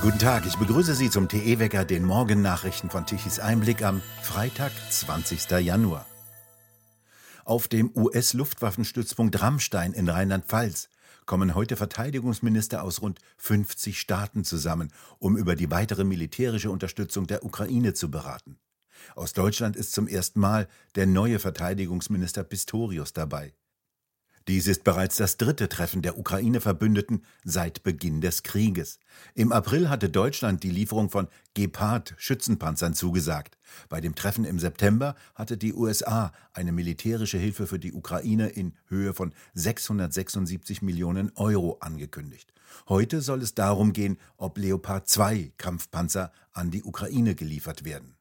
Guten Tag, ich begrüße Sie zum TE-Wecker, den Morgennachrichten von Tichys Einblick am Freitag, 20. Januar. Auf dem US-Luftwaffenstützpunkt Rammstein in Rheinland-Pfalz kommen heute Verteidigungsminister aus rund 50 Staaten zusammen, um über die weitere militärische Unterstützung der Ukraine zu beraten. Aus Deutschland ist zum ersten Mal der neue Verteidigungsminister Pistorius dabei. Dies ist bereits das dritte Treffen der Ukraine-Verbündeten seit Beginn des Krieges. Im April hatte Deutschland die Lieferung von Gepard-Schützenpanzern zugesagt. Bei dem Treffen im September hatte die USA eine militärische Hilfe für die Ukraine in Höhe von 676 Millionen Euro angekündigt. Heute soll es darum gehen, ob Leopard 2 Kampfpanzer an die Ukraine geliefert werden.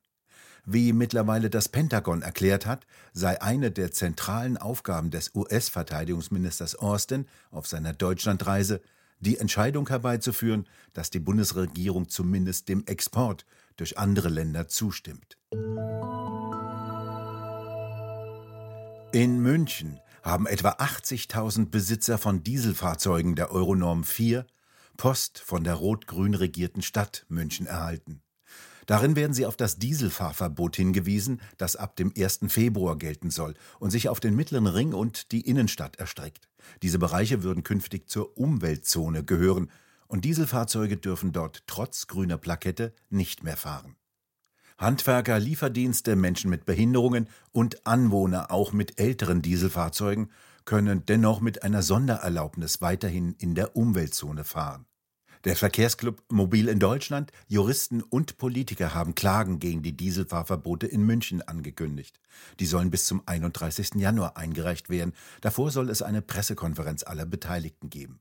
Wie mittlerweile das Pentagon erklärt hat, sei eine der zentralen Aufgaben des US-Verteidigungsministers Austin auf seiner Deutschlandreise die Entscheidung herbeizuführen, dass die Bundesregierung zumindest dem Export durch andere Länder zustimmt. In München haben etwa 80.000 Besitzer von Dieselfahrzeugen der Euronorm 4 Post von der rot-grün regierten Stadt München erhalten. Darin werden sie auf das Dieselfahrverbot hingewiesen, das ab dem 1. Februar gelten soll und sich auf den mittleren Ring und die Innenstadt erstreckt. Diese Bereiche würden künftig zur Umweltzone gehören und Dieselfahrzeuge dürfen dort trotz grüner Plakette nicht mehr fahren. Handwerker, Lieferdienste, Menschen mit Behinderungen und Anwohner auch mit älteren Dieselfahrzeugen können dennoch mit einer Sondererlaubnis weiterhin in der Umweltzone fahren. Der Verkehrsclub Mobil in Deutschland, Juristen und Politiker haben Klagen gegen die Dieselfahrverbote in München angekündigt. Die sollen bis zum 31. Januar eingereicht werden. Davor soll es eine Pressekonferenz aller Beteiligten geben.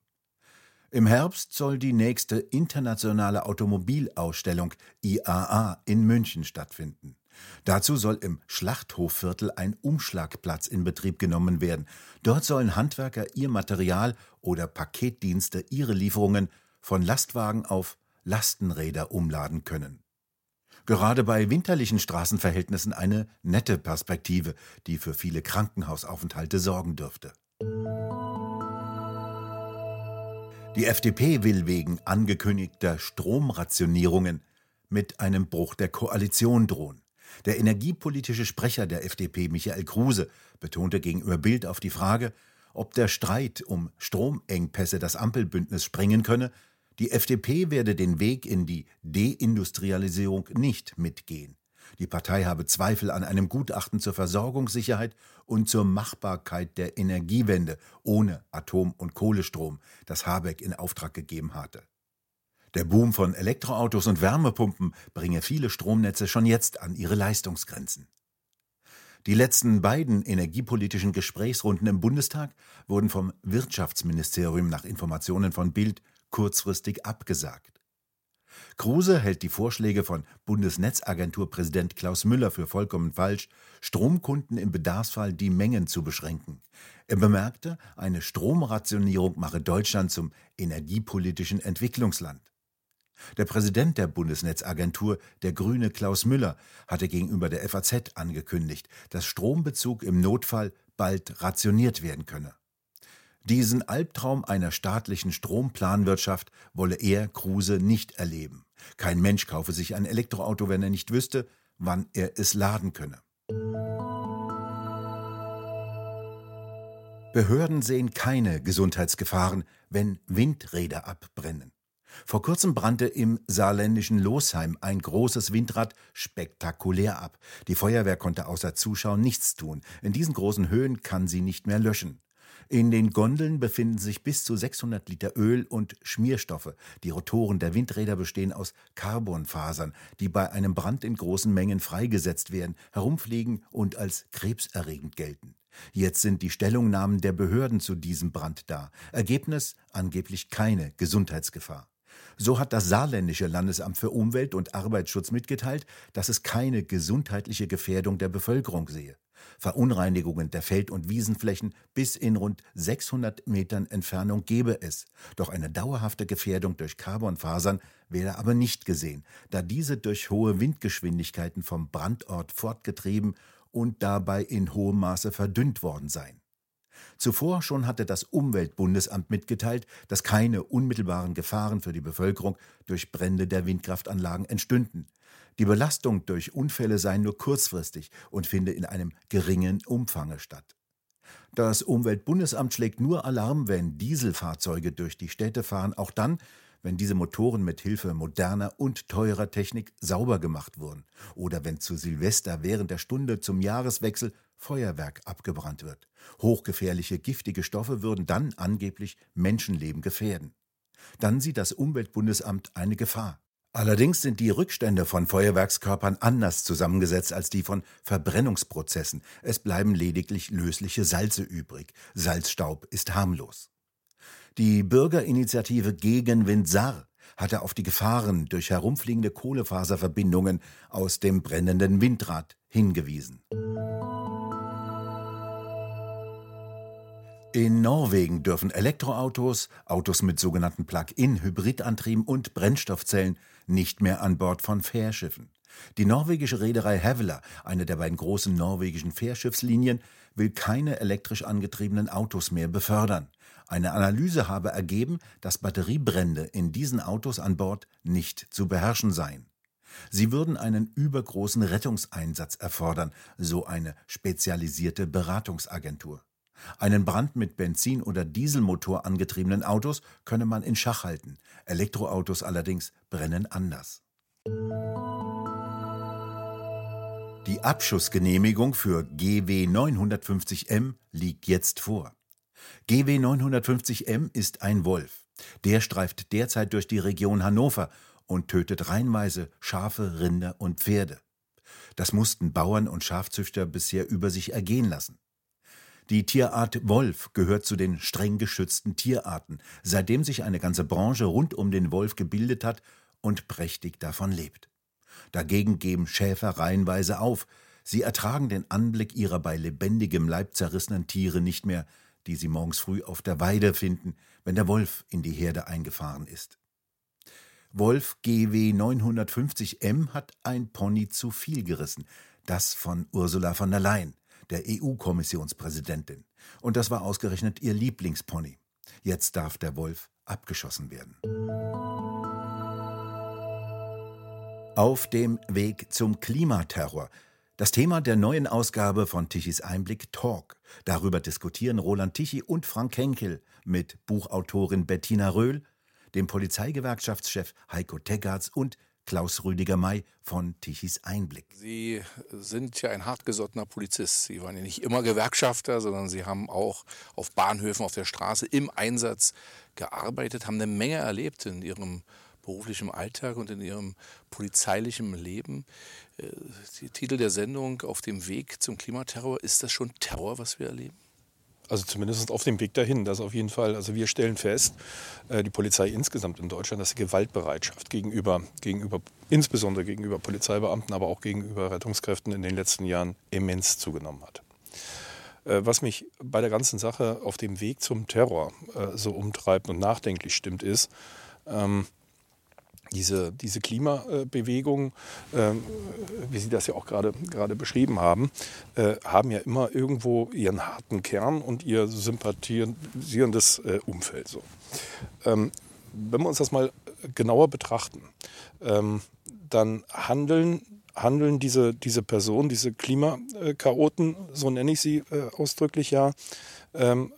Im Herbst soll die nächste internationale Automobilausstellung IAA in München stattfinden. Dazu soll im Schlachthoffviertel ein Umschlagplatz in Betrieb genommen werden. Dort sollen Handwerker ihr Material oder Paketdienste ihre Lieferungen von Lastwagen auf Lastenräder umladen können. Gerade bei winterlichen Straßenverhältnissen eine nette Perspektive, die für viele Krankenhausaufenthalte sorgen dürfte. Die FDP will wegen angekündigter Stromrationierungen mit einem Bruch der Koalition drohen. Der energiepolitische Sprecher der FDP, Michael Kruse, betonte gegenüber Bild auf die Frage, ob der Streit um Stromengpässe das Ampelbündnis sprengen könne, die FDP werde den Weg in die Deindustrialisierung nicht mitgehen. Die Partei habe Zweifel an einem Gutachten zur Versorgungssicherheit und zur Machbarkeit der Energiewende ohne Atom- und Kohlestrom, das Habeck in Auftrag gegeben hatte. Der Boom von Elektroautos und Wärmepumpen bringe viele Stromnetze schon jetzt an ihre Leistungsgrenzen. Die letzten beiden energiepolitischen Gesprächsrunden im Bundestag wurden vom Wirtschaftsministerium nach Informationen von Bild kurzfristig abgesagt. Kruse hält die Vorschläge von Bundesnetzagenturpräsident Klaus Müller für vollkommen falsch, Stromkunden im Bedarfsfall die Mengen zu beschränken. Er bemerkte, eine Stromrationierung mache Deutschland zum energiepolitischen Entwicklungsland. Der Präsident der Bundesnetzagentur, der Grüne Klaus Müller, hatte gegenüber der FAZ angekündigt, dass Strombezug im Notfall bald rationiert werden könne. Diesen Albtraum einer staatlichen Stromplanwirtschaft wolle er, Kruse, nicht erleben. Kein Mensch kaufe sich ein Elektroauto, wenn er nicht wüsste, wann er es laden könne. Behörden sehen keine Gesundheitsgefahren, wenn Windräder abbrennen. Vor kurzem brannte im saarländischen Losheim ein großes Windrad spektakulär ab. Die Feuerwehr konnte außer Zuschauen nichts tun. In diesen großen Höhen kann sie nicht mehr löschen. In den Gondeln befinden sich bis zu 600 Liter Öl und Schmierstoffe. Die Rotoren der Windräder bestehen aus Carbonfasern, die bei einem Brand in großen Mengen freigesetzt werden, herumfliegen und als krebserregend gelten. Jetzt sind die Stellungnahmen der Behörden zu diesem Brand da. Ergebnis angeblich keine Gesundheitsgefahr. So hat das saarländische Landesamt für Umwelt und Arbeitsschutz mitgeteilt, dass es keine gesundheitliche Gefährdung der Bevölkerung sehe. Verunreinigungen der Feld- und Wiesenflächen bis in rund 600 Metern Entfernung gebe es. Doch eine dauerhafte Gefährdung durch Carbonfasern werde aber nicht gesehen, da diese durch hohe Windgeschwindigkeiten vom Brandort fortgetrieben und dabei in hohem Maße verdünnt worden seien. Zuvor schon hatte das Umweltbundesamt mitgeteilt, dass keine unmittelbaren Gefahren für die Bevölkerung durch Brände der Windkraftanlagen entstünden. Die Belastung durch Unfälle sei nur kurzfristig und finde in einem geringen Umfange statt. Das Umweltbundesamt schlägt nur Alarm, wenn Dieselfahrzeuge durch die Städte fahren, auch dann, wenn diese Motoren mit Hilfe moderner und teurer Technik sauber gemacht wurden oder wenn zu Silvester während der Stunde zum Jahreswechsel Feuerwerk abgebrannt wird. Hochgefährliche, giftige Stoffe würden dann angeblich Menschenleben gefährden. Dann sieht das Umweltbundesamt eine Gefahr. Allerdings sind die Rückstände von Feuerwerkskörpern anders zusammengesetzt als die von Verbrennungsprozessen. Es bleiben lediglich lösliche Salze übrig. Salzstaub ist harmlos. Die Bürgerinitiative gegen Windsar hatte auf die Gefahren durch herumfliegende Kohlefaserverbindungen aus dem brennenden Windrad hingewiesen. In Norwegen dürfen Elektroautos, Autos mit sogenannten Plug-in-Hybridantrieben und Brennstoffzellen nicht mehr an Bord von Fährschiffen. Die norwegische Reederei Havila, eine der beiden großen norwegischen Fährschiffslinien, will keine elektrisch angetriebenen Autos mehr befördern. Eine Analyse habe ergeben, dass Batteriebrände in diesen Autos an Bord nicht zu beherrschen seien. Sie würden einen übergroßen Rettungseinsatz erfordern, so eine spezialisierte Beratungsagentur. Einen Brand mit Benzin- oder Dieselmotor angetriebenen Autos könne man in Schach halten. Elektroautos allerdings brennen anders. Die Abschussgenehmigung für GW 950M liegt jetzt vor. GW 950M ist ein Wolf. Der streift derzeit durch die Region Hannover und tötet reinweise Schafe, Rinder und Pferde. Das mussten Bauern und Schafzüchter bisher über sich ergehen lassen. Die Tierart Wolf gehört zu den streng geschützten Tierarten, seitdem sich eine ganze Branche rund um den Wolf gebildet hat und prächtig davon lebt. Dagegen geben Schäfer reihenweise auf, sie ertragen den Anblick ihrer bei lebendigem Leib zerrissenen Tiere nicht mehr, die sie morgens früh auf der Weide finden, wenn der Wolf in die Herde eingefahren ist. Wolf GW 950M hat ein Pony zu viel gerissen, das von Ursula von der Leyen der EU-Kommissionspräsidentin. Und das war ausgerechnet ihr Lieblingspony. Jetzt darf der Wolf abgeschossen werden. Auf dem Weg zum Klimaterror. Das Thema der neuen Ausgabe von Tichys Einblick Talk. Darüber diskutieren Roland Tichy und Frank Henkel mit Buchautorin Bettina Röhl, dem Polizeigewerkschaftschef Heiko Teggarts und Klaus Rüdiger May von Tichys Einblick. Sie sind ja ein hartgesottener Polizist. Sie waren ja nicht immer Gewerkschafter, sondern Sie haben auch auf Bahnhöfen, auf der Straße im Einsatz gearbeitet, haben eine Menge erlebt in Ihrem beruflichen Alltag und in Ihrem polizeilichen Leben. Äh, der Titel der Sendung Auf dem Weg zum Klimaterror, ist das schon Terror, was wir erleben? Also zumindest auf dem Weg dahin, das auf jeden Fall. Also wir stellen fest, äh, die Polizei insgesamt in Deutschland, dass die Gewaltbereitschaft gegenüber, gegenüber, insbesondere gegenüber Polizeibeamten, aber auch gegenüber Rettungskräften in den letzten Jahren immens zugenommen hat. Äh, was mich bei der ganzen Sache auf dem Weg zum Terror äh, so umtreibt und nachdenklich stimmt, ist, ähm, diese, diese Klimabewegung, äh, wie Sie das ja auch gerade, gerade beschrieben haben, äh, haben ja immer irgendwo ihren harten Kern und ihr sympathisierendes äh, Umfeld. So. Ähm, wenn wir uns das mal genauer betrachten, ähm, dann handeln, handeln diese, diese Personen, diese Klimakaoten, so nenne ich sie äh, ausdrücklich ja, ähm,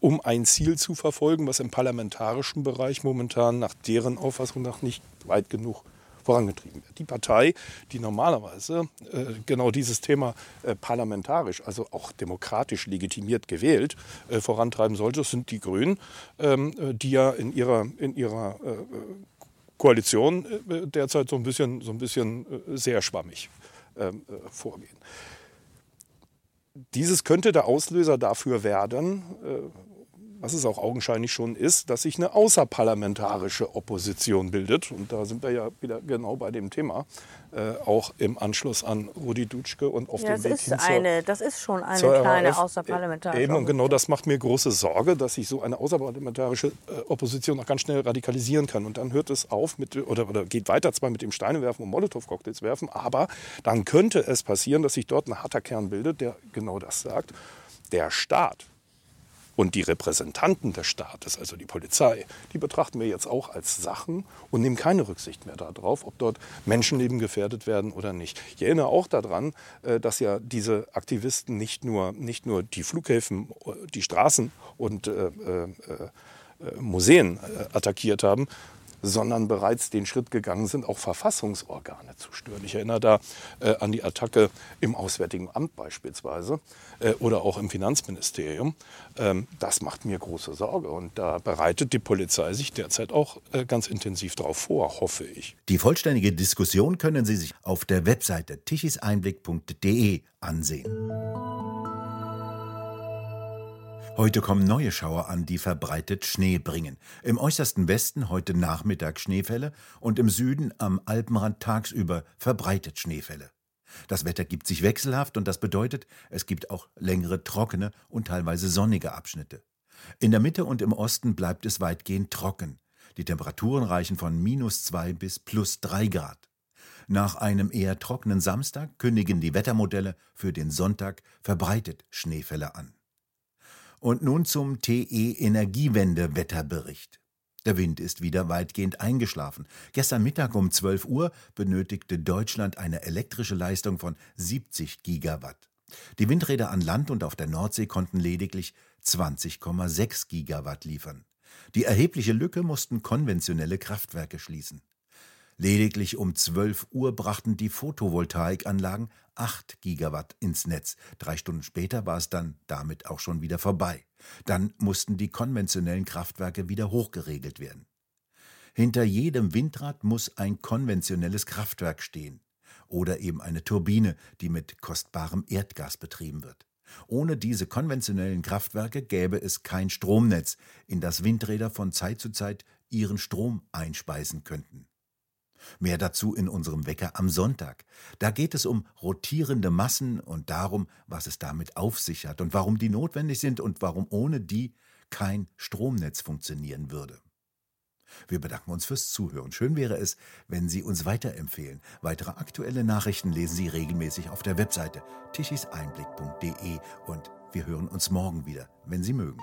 um ein Ziel zu verfolgen, was im parlamentarischen Bereich momentan nach deren Auffassung nach nicht weit genug vorangetrieben wird. Die Partei, die normalerweise äh, genau dieses Thema äh, parlamentarisch, also auch demokratisch legitimiert gewählt, äh, vorantreiben sollte, sind die Grünen, ähm, äh, die ja in ihrer, in ihrer äh, Koalition äh, derzeit so ein bisschen, so ein bisschen sehr schwammig ähm, vorgehen. Dieses könnte der Auslöser dafür werden, was es auch augenscheinlich schon ist, dass sich eine außerparlamentarische Opposition bildet. Und da sind wir ja wieder genau bei dem Thema, äh, auch im Anschluss an Rudi Dutschke und auf ja, dem Weg ist hin zur, eine, Das ist schon eine kleine RAF. außerparlamentarische Eben, und genau das macht mir große Sorge, dass sich so eine außerparlamentarische äh, Opposition auch ganz schnell radikalisieren kann. Und dann hört es auf mit, oder, oder geht weiter zwar mit dem Steine werfen und Molotow-Cocktails werfen, aber dann könnte es passieren, dass sich dort ein harter Kern bildet, der genau das sagt. Der Staat Und die Repräsentanten des Staates, also die Polizei, die betrachten wir jetzt auch als Sachen und nehmen keine Rücksicht mehr darauf, ob dort Menschenleben gefährdet werden oder nicht. Ich erinnere auch daran, äh, dass ja diese Aktivisten nicht nur, nicht nur die Flughäfen, die Straßen und äh, äh, äh Museen äh, attackiert haben, sondern bereits den Schritt gegangen sind, auch Verfassungsorgane zu stören. Ich erinnere da äh, an die Attacke im Auswärtigen Amt beispielsweise äh, oder auch im Finanzministerium. Ähm, das macht mir große Sorge und da bereitet die Polizei sich derzeit auch äh, ganz intensiv darauf vor, hoffe ich. Die vollständige Diskussion können Sie sich auf der Webseite tichiseinblick.de ansehen. Heute kommen neue Schauer an, die verbreitet Schnee bringen. Im äußersten Westen heute Nachmittag Schneefälle und im Süden am Alpenrand tagsüber verbreitet Schneefälle. Das Wetter gibt sich wechselhaft und das bedeutet, es gibt auch längere trockene und teilweise sonnige Abschnitte. In der Mitte und im Osten bleibt es weitgehend trocken. Die Temperaturen reichen von minus zwei bis plus drei Grad. Nach einem eher trockenen Samstag kündigen die Wettermodelle für den Sonntag verbreitet Schneefälle an. Und nun zum TE Energiewende-Wetterbericht. Der Wind ist wieder weitgehend eingeschlafen. Gestern Mittag um 12 Uhr benötigte Deutschland eine elektrische Leistung von 70 Gigawatt. Die Windräder an Land und auf der Nordsee konnten lediglich 20,6 Gigawatt liefern. Die erhebliche Lücke mussten konventionelle Kraftwerke schließen. Lediglich um 12 Uhr brachten die Photovoltaikanlagen 8 Gigawatt ins Netz. Drei Stunden später war es dann damit auch schon wieder vorbei. Dann mussten die konventionellen Kraftwerke wieder hochgeregelt werden. Hinter jedem Windrad muss ein konventionelles Kraftwerk stehen oder eben eine Turbine, die mit kostbarem Erdgas betrieben wird. Ohne diese konventionellen Kraftwerke gäbe es kein Stromnetz, in das Windräder von Zeit zu Zeit ihren Strom einspeisen könnten. Mehr dazu in unserem Wecker am Sonntag. Da geht es um rotierende Massen und darum, was es damit auf sich hat und warum die notwendig sind und warum ohne die kein Stromnetz funktionieren würde. Wir bedanken uns fürs Zuhören. Schön wäre es, wenn Sie uns weiterempfehlen. Weitere aktuelle Nachrichten lesen Sie regelmäßig auf der Webseite tischiseinblick.de und wir hören uns morgen wieder, wenn Sie mögen.